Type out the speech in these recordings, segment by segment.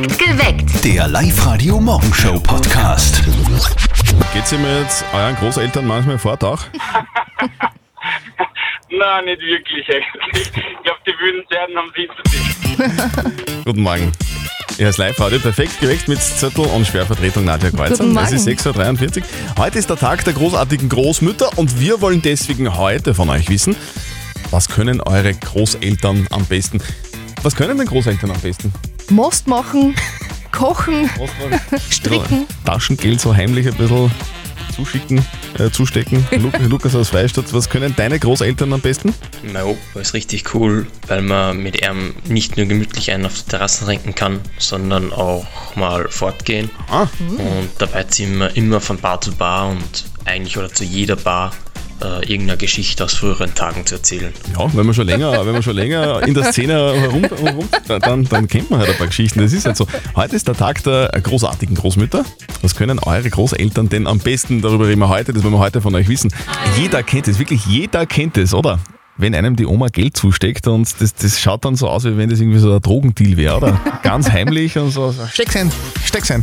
Geweckt. Der Live-Radio-Morgenshow-Podcast. Geht's ihr mit euren Großeltern manchmal fort auch? Nein, nicht wirklich eigentlich. Ich glaube, die würden werden haben sie zu sich. Guten Morgen. Ja, das Live-Radio perfekt geweckt mit Zettel und Schwervertretung Nadja Kreuzer. Es ist Morgen. 6.43 Uhr. Heute ist der Tag der großartigen Großmütter und wir wollen deswegen heute von euch wissen, was können eure Großeltern am besten? Was können denn Großeltern am besten? Most machen, kochen, stricken. Taschengeld so heimlich ein bisschen zuschicken, äh, zustecken. Lu Lukas aus Freistadt, was können deine Großeltern am besten? Mein Opa ist richtig cool, weil man mit ihm nicht nur gemütlich einen auf der Terrasse trinken kann, sondern auch mal fortgehen. Ah, Und dabei ziehen wir immer von Bar zu Bar und eigentlich oder zu jeder Bar äh, irgendeine Geschichte aus früheren Tagen zu erzählen. Ja, wenn man schon länger, wenn man schon länger in der Szene herum, herum dann, dann kennt man halt ein paar Geschichten. Das ist halt so. Heute ist der Tag der großartigen Großmütter. Was können eure Großeltern denn am besten? Darüber reden wir heute, das wollen wir heute von euch wissen. Jeder kennt es, wirklich jeder kennt es, oder? Wenn einem die Oma Geld zusteckt und das, das schaut dann so aus, wie wenn das irgendwie so ein Drogendeal wäre, oder? Ganz heimlich und so. so steck's ein, steck's ein.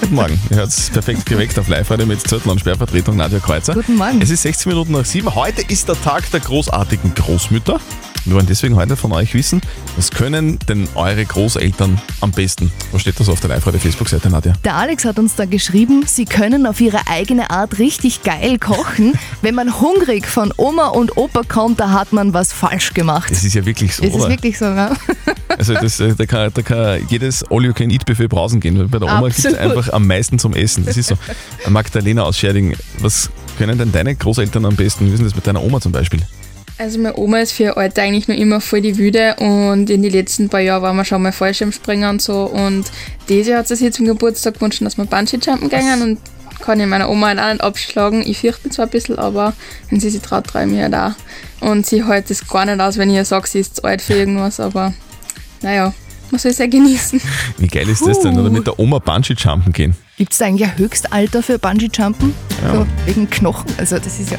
Guten Morgen, ihr hört perfekt geweckt auf live heute mit Zettel und Sperrvertretung Nadja Kreuzer. Guten Morgen. Es ist 16 Minuten nach 7. Heute ist der Tag der großartigen Großmütter. Wir wollen deswegen heute von euch wissen, was können denn eure Großeltern am besten? Was steht das auf der live Facebook-Seite, Nadja? Der Alex hat uns da geschrieben, sie können auf ihre eigene Art richtig geil kochen. Wenn man hungrig von Oma und Opa kommt, da hat man was falsch gemacht. Das ist ja wirklich so, Das ist oder? wirklich so, ja? Also das, äh, da, kann, da kann jedes All-You-Can-Eat-Buffet brausen gehen. Bei der Oma gibt es einfach am meisten zum Essen. Das ist so. Magdalena aus Scherding, was können denn deine Großeltern am besten? Wie ist denn das mit deiner Oma zum Beispiel? Also meine Oma ist für ihr Alter eigentlich nur immer voll die Wüde und in den letzten paar Jahren waren wir schon mal Fallschirmspringer und so und dieses Jahr hat sie sich zum Geburtstag gewünscht, dass wir Bungee-Jumpen gehen und kann ich meiner Oma halt auch nicht abschlagen. Ich fürchte mich zwar ein bisschen, aber wenn sie sich traut, traue ich mir halt auch. Und sie hält es gar nicht aus, wenn ich ihr sage, sie ist zu alt für irgendwas, aber naja, man soll es ja genießen. Wie geil ist das denn? Oder mit der Oma Bungee-Jumpen gehen? Gibt es da eigentlich ein Höchstalter für Bungee-Jumpen? So, wegen Knochen? Also das ist ja...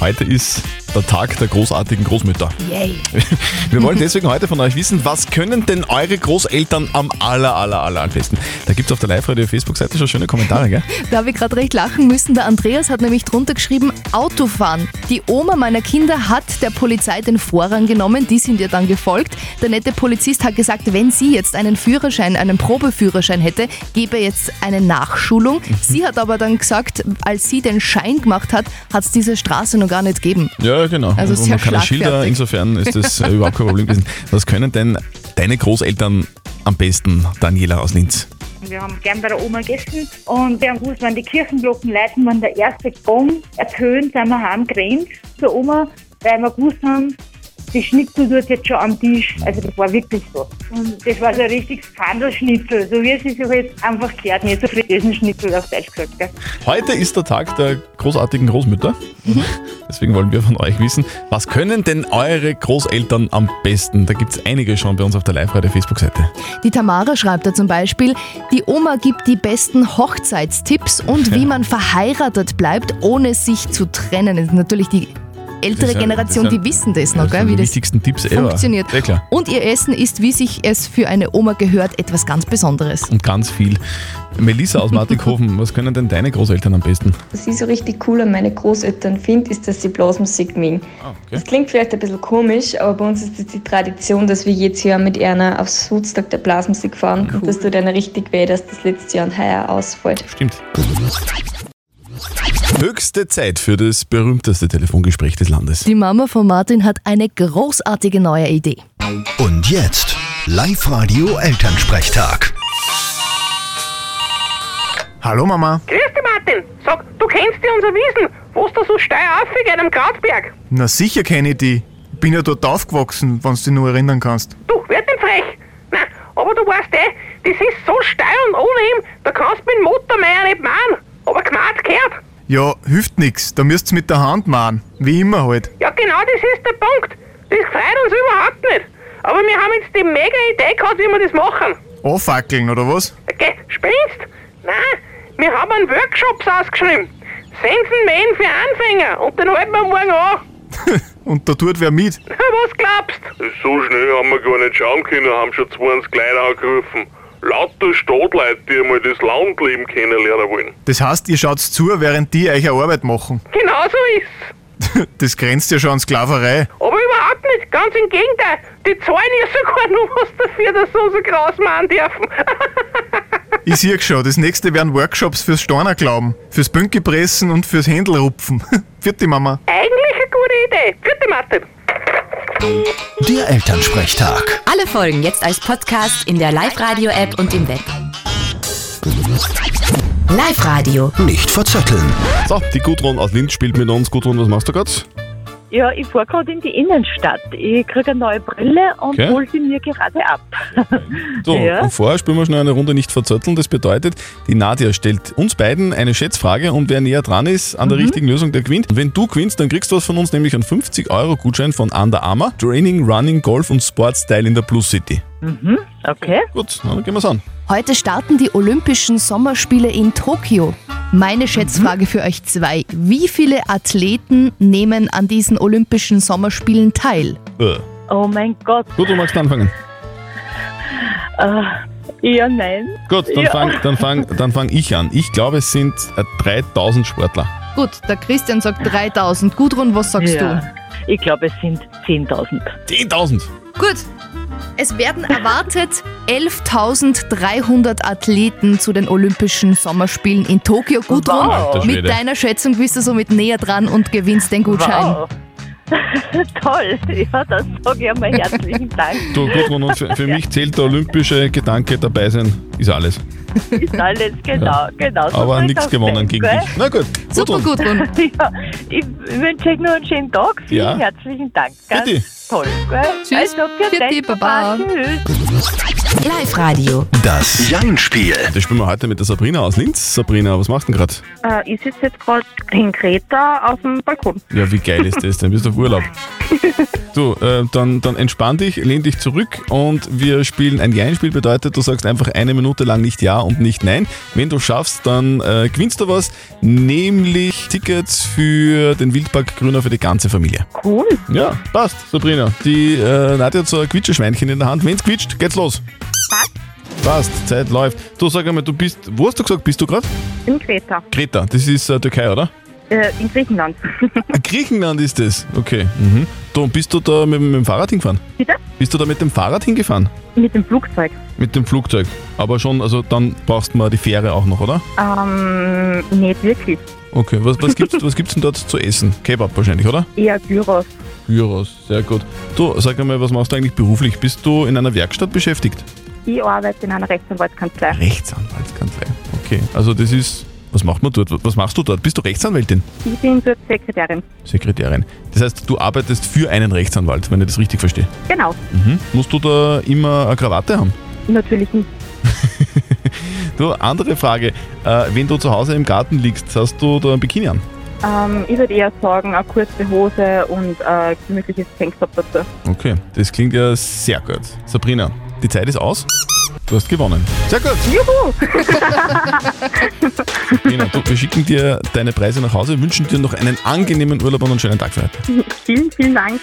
Heute ist der Tag der großartigen Großmütter. Yay. Wir wollen deswegen heute von euch wissen, was können denn eure Großeltern am aller, aller, aller am besten? Da gibt es auf der Live-Radio-Facebook-Seite schon schöne Kommentare, gell? Da habe ich gerade recht lachen müssen. Der Andreas hat nämlich drunter geschrieben, Autofahren. Die Oma meiner Kinder hat der Polizei den Vorrang genommen, die sind ihr dann gefolgt. Der nette Polizist hat gesagt, wenn sie jetzt einen Führerschein, einen Probeführerschein hätte, gebe er jetzt eine Nachschulung. Sie hat aber dann gesagt, als sie den Schein gemacht hat, hat es diese Straße noch gar nicht gegeben. Ja, genau. Also Und sehr man keine Schilder, insofern ist das äh, überhaupt kein Problem gewesen. Was können denn deine Großeltern am besten, Daniela aus Linz? Wir haben gern bei der Oma gegessen und wir haben gewusst, wenn die Kirchenglocken läuten, wenn der erste Gong ertönt, sind wir heimgerannt zur Oma, weil wir gewusst haben, die Schnitzel tut jetzt schon am Tisch. Also das war wirklich so. Und das war so ein richtiges Pfandelschnitzel, so wie es sich jetzt einfach gehört, nicht so Fritteusenschnitzel auf Deutsch gesagt. Gell. Heute ist der Tag der großartigen Großmütter. Mhm. Deswegen wollen wir von euch wissen, was können denn eure Großeltern am besten? Da gibt es einige schon bei uns auf der Live-Radio-Facebook-Seite. Die Tamara schreibt da zum Beispiel, die Oma gibt die besten Hochzeitstipps und wie man verheiratet bleibt, ohne sich zu trennen. Das ist natürlich die ältere sind- Generation, sind- die wissen das noch, Das gell, wie die das wichtigsten Tipps funktioniert. Ja, klar. Und ihr Essen ist, wie sich es für eine Oma gehört, etwas ganz Besonderes. Und ganz viel. Melissa aus Martikhofen, was können denn deine Großeltern am besten? Was ich so richtig cool an meine Großeltern finde, ist, dass sie Blasmusik mögen. Ah, okay. Das klingt vielleicht ein bisschen komisch, aber bei uns ist es die Tradition, dass wir jedes Jahr mit einer aufs Woodstock der Blasmusik fahren. Und das tut einer richtig weh, dass das letzte Jahr und heuer ausfällt. Stimmt. Höchste Zeit für das berühmteste Telefongespräch des Landes. Die Mama von Martin hat eine großartige neue Idee. Und jetzt Live-Radio Elternsprechtag. Hallo Mama. Grüß dich, Martin. Sag, du kennst ja unser Wiesen, wo da so steil aufgeht am Krautberg. Na sicher kenne ich die. Bin ja dort aufgewachsen, wenn du dich nur erinnern kannst. Du, werd nicht frech. Nein, aber du weißt eh, das ist so steil und ohne ihm, da kannst du mit dem Motormeier nicht machen. Aber gemacht gehört. Ja, hilft nix. Da müsst's mit der Hand machen. Wie immer halt. Ja, genau das ist der Punkt. Das freut uns überhaupt nicht. Aber wir haben jetzt die mega Idee gehabt, wie wir das machen. Anfackeln, oder was? Geh, spinnst? Nein, wir haben einen Workshops ausgeschrieben. Sensenmähen für Anfänger und den halten wir morgen an. Und da tut wer mit. Was glaubst? So schnell haben wir gar nicht schauen können, haben schon 20 Leute angerufen. Lauter Stadtleute, die einmal das Landleben kennenlernen wollen. Das heißt, ihr schaut zu, während die euch eine Arbeit machen. Genau so ist's. Das grenzt ja schon an Sklaverei. Aber überhaupt nicht, ganz im Gegenteil. Die zahlen ja sogar nur was dafür, dass sie so groß machen dürfen. Ich sehe schon, das nächste wären Workshops fürs Stornerglauben, fürs Bünkepressen und fürs Händelrupfen. Vierte Mama. Eigentlich eine gute Idee. Gute Martin. Der Elternsprechtag. Alle Folgen jetzt als Podcast in der Live-Radio-App und im Web. Live-Radio. Nicht verzetteln. So, die Gudrun aus Linz spielt mit uns. Gudrun, was machst du gerade? Ja, ich fahre gerade in die Innenstadt. Ich kriege eine neue Brille und Okay. hole sie mir gerade ab. So, Ja. und vorher spielen wir schnell eine Runde nicht verzötteln. Das bedeutet, die Nadja stellt uns beiden eine Schätzfrage und wer näher dran ist an der Mhm. richtigen Lösung, der gewinnt. Und wenn du gewinnst, dann kriegst du was von uns, nämlich einen 50-Euro-Gutschein von Under Armour. Training, Running, Golf und Sportstyle in der Plus City. Mhm, okay. Gut, na, dann gehen wir's an. Heute starten die Olympischen Sommerspiele in Tokio. Meine Schätzfrage für euch zwei. Wie viele Athleten nehmen an diesen Olympischen Sommerspielen teil? Äh. Oh mein Gott. Gut, du magst anfangen. Äh, ja, nein. Gut, dann ja. fang, dann, fang, dann fang ich an. Ich glaube, es sind äh, 3000 Sportler. Gut, der Christian sagt 3000. Gudrun, was sagst ja. Ich glaube, es sind 10.000. 10.000? du? Gut. Es werden erwartet 11.300 Athleten zu den Olympischen Sommerspielen in Tokio. Gudrun, Wow. Mit deiner Schätzung bist du somit näher dran und gewinnst den Gutschein. Wow. Toll. Ja, das sage ich einmal herzlichen Dank. Du, Gudrun, und für, für mich zählt der olympische Gedanke dabei sein, ist alles. Ist alles genau, genau. so Aber nichts gewonnen gegen dich. Na gut, Super, Gudrun. Ja, ich wünsche euch nur einen schönen Tag. Vielen Ja. herzlichen Dank. Ganz Bitte. toll. Gell? Tschüss. Also, dich, Baba. Tschüss. Live-Radio. Das Jein-Spiel. Das spielen wir heute mit der Sabrina aus Linz. Sabrina, was machst du denn gerade? Äh, ich sitze jetzt gerade in Kreta auf dem Balkon. Ja, wie geil ist das denn? Bist du auf Urlaub? Du, äh, dann, dann entspann dich, lehn dich zurück und wir spielen ein Jein-Spiel. Bedeutet, du sagst einfach eine Minute lang nicht Ja und nicht Nein. Wenn du schaffst, dann äh, gewinnst du was, nämlich Tickets für den Wildpark Grüner für die ganze Familie. Cool. Ja, passt, Sabrina. Die äh, Nadja hat so ein Quietscheschweinchen in der Hand. Wenn's quietscht, geht's los. Passt, Zeit läuft. Du sag einmal, du bist, wo hast du gesagt, bist du gerade? In Kreta. Kreta, das ist äh, Türkei, oder? Äh, in Griechenland. Ah, Griechenland ist das. Okay. Mhm. Du, und bist du da mit, mit dem Fahrrad hingefahren? Bitte? Bist du da mit dem Fahrrad hingefahren? Mit dem Flugzeug. Mit dem Flugzeug. Aber schon, also dann brauchst du mal die Fähre auch noch, oder? Ähm, nicht wirklich. Okay. Was, was, gibt's, was gibt's denn dort zu essen? Kebab wahrscheinlich, oder? Eher Gyros. Gyros, sehr gut. Du, sag einmal, was machst du eigentlich beruflich? Bist du in einer Werkstatt beschäftigt? Ich arbeite in einer Rechtsanwaltskanzlei. Rechtsanwaltskanzlei. Okay. Also das ist. Was macht man dort? Was machst du dort? Bist du Rechtsanwältin? Ich bin dort Sekretärin. Sekretärin. Das heißt, du arbeitest für einen Rechtsanwalt, wenn ich das richtig verstehe. Genau. Mhm. Musst du da immer eine Krawatte haben? Natürlich nicht. Du, andere Frage. Äh, wenn du zu Hause im Garten liegst, hast du da ein Bikini an? Ähm, ich würde eher sagen, eine kurze Hose und ein gemütliches Tanktop dazu. Okay, das klingt ja sehr gut. Sabrina, die Zeit ist aus. Du hast gewonnen. Sehr gut. Juhu! Sabrina, du, wir schicken dir deine Preise nach Hause, wünschen dir noch einen angenehmen Urlaub und einen schönen Tag für heute. vielen, vielen Dank.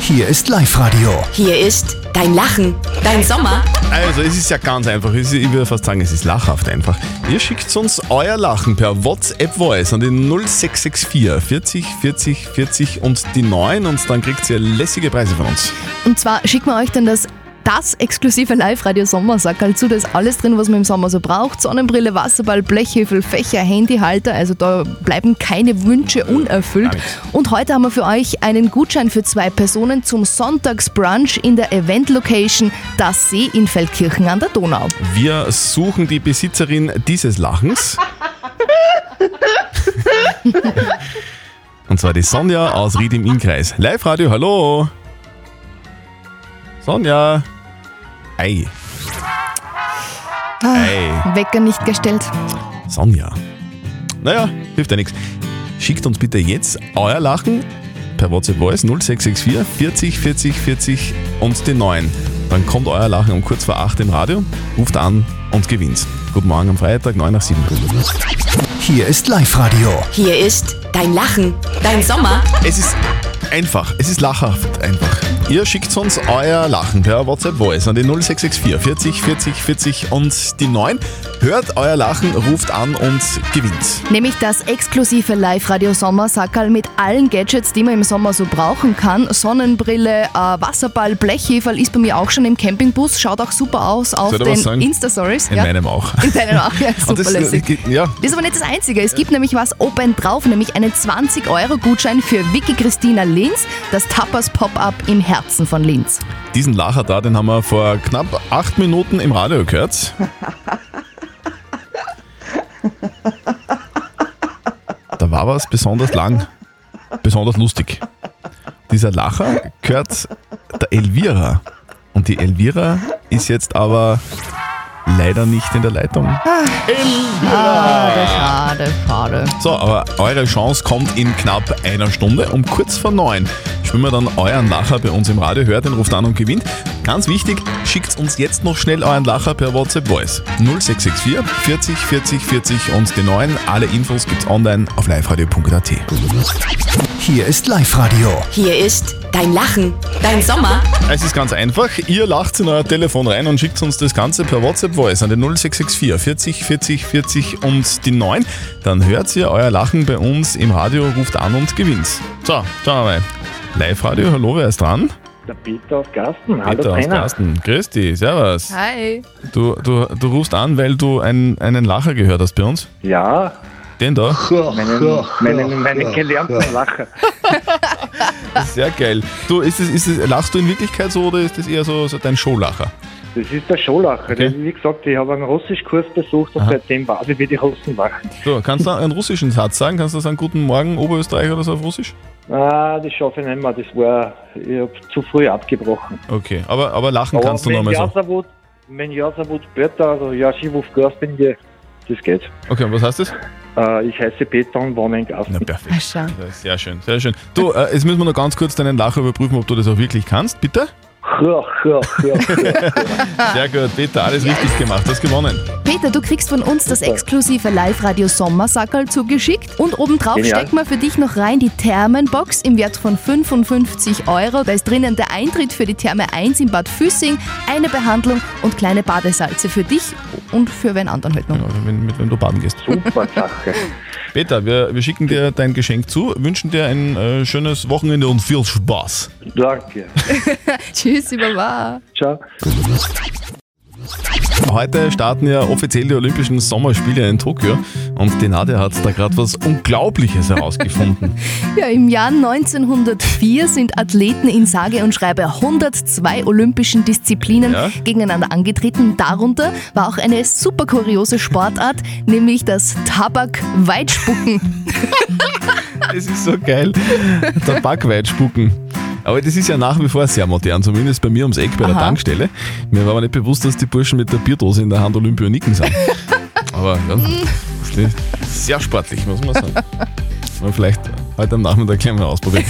Hier ist Live-Radio. Hier ist dein Lachen, dein Sommer. Also, es ist ja ganz einfach. Ich würde fast sagen, es ist lachhaft einfach. Ihr schickt uns euer Lachen per WhatsApp-Voice an den 0664 40 40 40 und die 9 und dann kriegt ihr lässige Preise von uns. Und zwar schicken wir euch dann das das exklusive Live-Radio-Sommersackerl zu. Da ist alles drin, was man im Sommer so braucht. Sonnenbrille, Wasserball, Blechhefel, Fächer, Handyhalter. Also da bleiben keine Wünsche unerfüllt. Und heute haben wir für euch einen Gutschein für zwei Personen zum Sonntagsbrunch in der Event-Location Das See in Feldkirchen an der Donau. Wir suchen die Besitzerin dieses Lachens. Und zwar die Sonja aus Ried im Innkreis. Live-Radio, hallo. Sonja. Ei. Ei. Wecker nicht gestellt. Sonja. Naja, hilft ja nichts. Schickt uns bitte jetzt euer Lachen per WhatsApp Voice 0664 40 40 40 und die 9. dann kommt euer Lachen um kurz vor 8 im Radio, ruft an und gewinnt. Guten Morgen am Freitag, 9 nach 7. Hier ist Live-Radio. Hier ist dein Lachen, dein Sommer. Es ist einfach, es ist lachhaft einfach. Ihr schickt uns euer Lachen per WhatsApp Voice an die 0664 40 40 40 und die 9. Hört euer Lachen, ruft an und gewinnt. Nämlich das exklusive Live-Radio Sommersackerl mit allen Gadgets, die man im Sommer so brauchen kann. Sonnenbrille, äh, Wasserball, Blechheferl ist bei mir auch schon im Campingbus. Schaut auch super aus auf den? Insta-Stories. In meinem auch. In deinem auch, ja, super das, lässig. ja, Das ist aber nicht das Einzige. Es gibt nämlich was oben drauf, nämlich einen 20-Euro-Gutschein für Vicky Christina Linz, das Tapas Pop-Up im Herzen von Linz. diesen Lacher da, den haben wir vor knapp 8 Minuten im Radio gehört. Da war was besonders lang, besonders lustig. Dieser Lacher gehört der Elvira. Und die Elvira ist jetzt aber leider nicht in der Leitung. Schade, schade, schade. So, aber eure Chance kommt in knapp einer Stunde. Um kurz vor neun spielen wir dann euren Lacher bei uns im Radio. Hört den, ruft an und gewinnt. Ganz wichtig, schickt uns jetzt noch schnell euren Lacher per WhatsApp Voice. 0664 40 40 40 und die neuen. Alle Infos gibt's online auf liveradio.at. Hier ist Live-Radio. Hier ist dein Lachen, dein Sommer. Es ist ganz einfach. Ihr lacht in euer Telefon rein und schickt uns das Ganze per WhatsApp Voice an den 0664 40 40 40 und die 9. Dann hört ihr euer Lachen bei uns im Radio, ruft an und gewinnt. So, schauen wir mal. Live-Radio, hallo, wer ist dran? Der Peter aus Gasten. Hallo Peter aus. Garsten. Grüß dich, servus. Hi. Du, du, du rufst an, weil du ein, einen Lacher gehört hast bei uns? Ja. Den da? Meinen, meinen, meinen gelernten Lacher. Sehr geil. Du, ist es, ist es, lachst du in Wirklichkeit so oder ist das eher so, so dein Showlacher? Das ist der Showlacher. Das, wie gesagt, ich habe einen Russischkurs besucht und Aha. seitdem weiß ich, wie die Russen lachen. So, kannst du einen russischen Satz sagen? Kannst du sagen Guten Morgen Oberösterreich oder so auf Russisch? Ah, das schaffe ich nicht mehr. Das war, ich habe zu früh abgebrochen. Okay, aber, aber lachen kannst du nochmal so. Wenn ja so Peter, also ja, Schiwuf Gasten, das geht. Okay, und was heißt das? Äh, ich heiße Peter und wohne in Gasten. Na, perfekt. Sehr schön, sehr schön. Du, äh, jetzt müssen wir noch ganz kurz deinen Lacher überprüfen, ob du das auch wirklich kannst, bitte? Sehr gut, Peter, alles richtig gemacht, du hast gewonnen. Peter, du kriegst von uns das exklusive Live-Radio Sommersackerl zugeschickt und obendrauf Genial. stecken wir für dich noch rein die Thermenbox im Wert von 55 Euro. Da ist drinnen der Eintritt für die Therme 1 in Bad Füssing, eine Behandlung und kleine Badesalze für dich und für wen anderen halt noch. Ja, wenn, mit wem du baden gehst. Super Sache. Peter, wir, wir schicken dir dein Geschenk zu, wünschen dir ein äh, schönes Wochenende und viel Spaß. Danke. Tschüss, Baba. Ciao. Heute starten ja offiziell die Olympischen Sommerspiele in Tokio und die Nadja hat da gerade was Unglaubliches herausgefunden. Ja, im Jahr 1904 sind Athleten in sage und schreibe 102 olympischen Disziplinen Ja. gegeneinander angetreten. Darunter war auch eine super kuriose Sportart, nämlich das Tabak-Weitspucken. Das ist so geil. Tabakweid spucken. Aber das ist ja nach wie vor sehr modern, zumindest bei mir ums Eck bei der Aha. Tankstelle. Mir war aber nicht bewusst, dass die Burschen mit der Bierdose in der Hand Olympioniken sind. aber ja, ist sehr sportlich, muss man sagen. Mal vielleicht heute am Nachmittag gleich mal ausprobieren.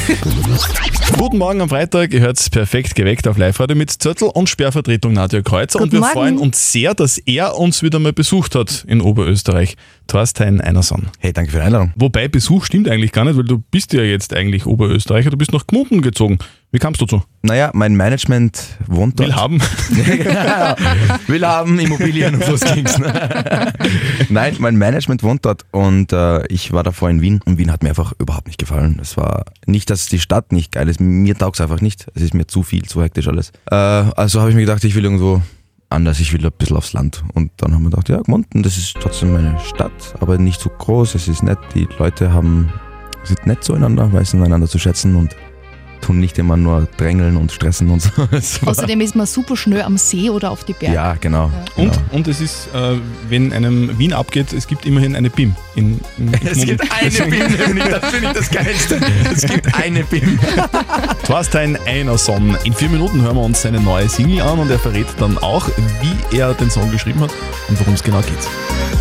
Guten Morgen am Freitag, ihr hört perfekt geweckt auf live heute mit Zörtel und Sperrvertretung Nadja Kreuzer. und Guten wir Morgen. freuen uns sehr, dass er uns wieder mal besucht hat in Oberösterreich. Thorstein Einerson. Hey, danke für die Einladung. Wobei Besuch stimmt eigentlich gar nicht, weil du bist ja jetzt eigentlich Oberösterreicher, du bist nach Gmunden gezogen. Wie kamst du zu? Naja, mein Management wohnt dort. Will haben. Will haben, Immobilien und was ging's. Ne? Nein, mein Management wohnt dort und äh, ich war davor in Wien und Wien hat mir einfach überhaupt nicht gefallen. Es war nicht, dass die Stadt nicht geil ist, mir taugt es einfach nicht. Es ist mir zu viel, zu hektisch alles. Äh, also habe ich mir gedacht, ich will irgendwo anders, ich will ein bisschen aufs Land. Und dann haben wir gedacht, ja, Gmunden, das ist trotzdem meine Stadt, aber nicht so groß, es ist nett, die Leute haben, sind nett zueinander, wissen einander zu schätzen und tun nicht immer nur drängeln und stressen und so. Außerdem ist man super schnell am See oder auf die Berge. ja, genau. Und, genau. und es ist, äh, wenn einem Wien abgeht, es gibt immerhin eine BIM. In, in Es gibt eine BIM, nämlich, das finde ich das Geilste. Es gibt eine BIM. Thorstein Einerson. In vier Minuten hören wir uns seine neue Single an und er verrät dann auch, wie er den Song geschrieben hat und worum es genau geht.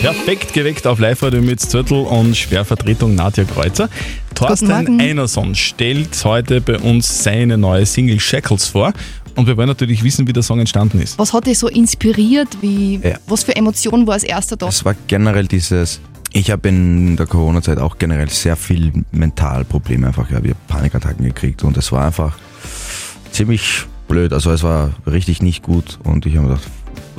Perfekt geweckt auf Live-Radio mit Zürtel und Schwervertretung Nadja Kreuzer. Thorsten. Einerson stellt heute bei uns seine neue Single Shackles vor. Und wir wollen natürlich wissen, wie der Song entstanden ist. Was hat dich so inspiriert? Wie, Ja. Was für Emotionen war als erster da? Es war generell dieses, ich habe in der Corona-Zeit auch generell sehr viel Mentalprobleme einfach, ja, wir Panikattacken gekriegt und es war einfach ziemlich blöd, also es war richtig nicht gut und ich habe mir gedacht,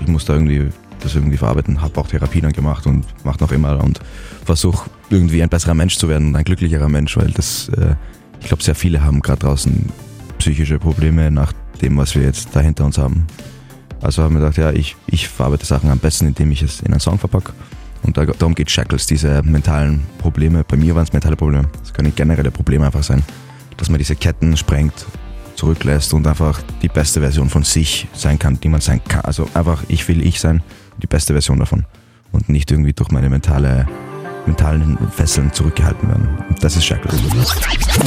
ich muss da irgendwie das irgendwie verarbeiten, habe auch Therapie dann gemacht und mache noch immer und versuche irgendwie ein besserer Mensch zu werden und ein glücklicherer Mensch, weil das, äh, ich glaube, sehr viele haben gerade draußen psychische Probleme nach dem, was wir jetzt da hinter uns haben. Also haben wir gedacht, ja, ich, ich verarbeite Sachen am besten, indem ich es in einen Song verpacke. Und da, darum geht Shackles, diese mentalen Probleme. Bei mir waren es mentale Probleme. Es können generelle Probleme einfach sein, dass man diese Ketten sprengt, zurücklässt und einfach die beste Version von sich sein kann, die man sein kann. Also einfach, ich will ich sein, die beste Version davon. Und nicht irgendwie durch meine mentale, mentalen Fesseln zurückgehalten werden. Und das ist Shackles.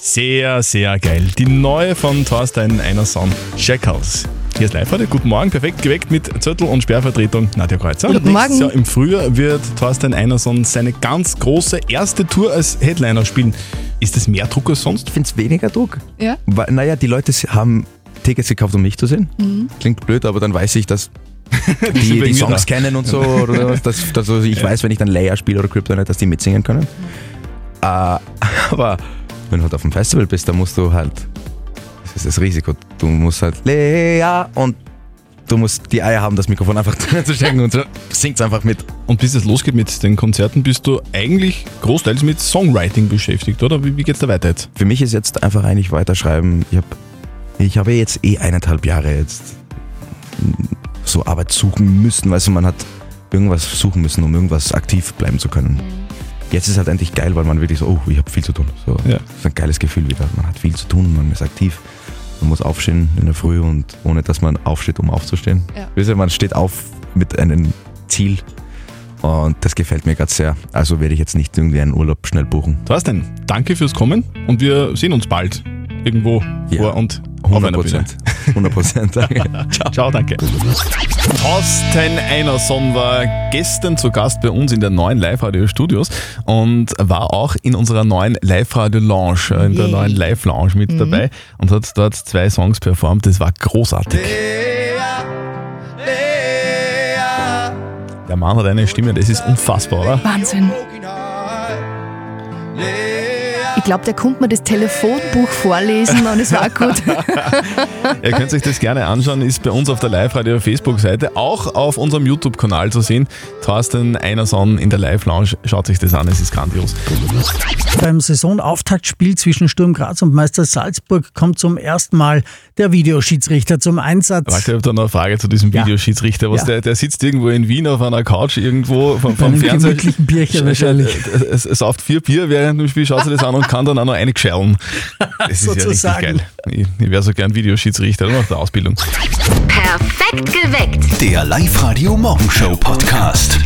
Sehr, sehr geil. Die neue von Thorstein Einerson, Shackles. Hier ist live heute. Guten Morgen, perfekt geweckt mit Zettel und Sperrvertretung Nadja Kreuzer. Guten Nächstes Morgen. Jahr im Frühjahr wird Thorstein Einerson seine ganz große erste Tour als Headliner spielen. Ist das mehr Druck als sonst? Ich finde es weniger Druck. Ja. Weil, naja, die Leute haben Tickets gekauft, um mich zu sehen. Mhm. Klingt blöd, aber dann weiß ich, dass die, die Songs da. kennen und so. Oder was. Das, also ich weiß, wenn ich dann Layer spiele oder Kryptonite, dass die mitsingen können. Äh, aber wenn du halt auf dem Festival bist, dann musst du halt, das ist das Risiko, du musst halt Lea und du musst die Eier haben, das Mikrofon einfach zu stecken und so singt's einfach mit. Und bis es losgeht mit den Konzerten, bist du eigentlich großteils mit Songwriting beschäftigt, oder? Wie, wie geht's da weiter jetzt? Für mich ist jetzt einfach eigentlich weiterschreiben. Ich habe ich hab ja jetzt eh eineinhalb Jahre jetzt so Arbeit suchen müssen. Weißt du, man hat irgendwas suchen müssen, um irgendwas aktiv bleiben zu können. Jetzt ist halt endlich geil, weil man wirklich so, oh, ich habe viel zu tun. So, Ja. Das ist ein geiles Gefühl wieder. Man hat viel zu tun, man ist aktiv. Man muss aufstehen in der Früh und ohne dass man aufsteht, um aufzustehen. Ja. Wisst ihr, man steht auf mit einem Ziel und das gefällt mir gerade sehr. Also werde ich jetzt nicht irgendwie einen Urlaub schnell buchen. Thorstein, danke fürs Kommen und wir sehen uns bald irgendwo vor und 100 einer Bühne. Prozent. 100 Prozent. Ciao. Ciao, danke. Thorsten Einerson war gestern zu Gast bei uns in der neuen Live-Radio-Studios und war auch in unserer neuen Live-Radio-Lounge, äh, in der Yay. neuen Live-Lounge mit Mhm. dabei und hat dort zwei Songs performt. Das war großartig. Der Mann hat eine Stimme, das ist unfassbar, oder? Wahnsinn. Ich glaube, der konnte mir das Telefonbuch vorlesen und es war gut. Ihr könnt euch das gerne anschauen, ist bei uns auf der Live-Radio Facebook-Seite, auch auf unserem YouTube-Kanal zu sehen. Thorsten Einerson in der Live-Lounge, schaut euch das an, es ist grandios. Beim Saisonauftaktspiel zwischen Sturm Graz und Meister Salzburg kommt zum ersten Mal der Videoschiedsrichter zum Einsatz. Warte, ich habe da noch eine Frage zu diesem Ja. Videoschiedsrichter. Was Ja. der, der sitzt irgendwo in Wien auf einer Couch irgendwo vom, vom Fernseher. gemütlichen Bierchen wahrscheinlich. Es, es sauft vier Bier während dem Spiel, schaut sich das an und kann dann auch noch eine geschellen. Das ist ja richtig Sozusagen. geil. Ich, ich wäre so gern Videoschiedsrichter nach der Ausbildung. Perfekt geweckt. Der Live-Radio Morgenshow Podcast.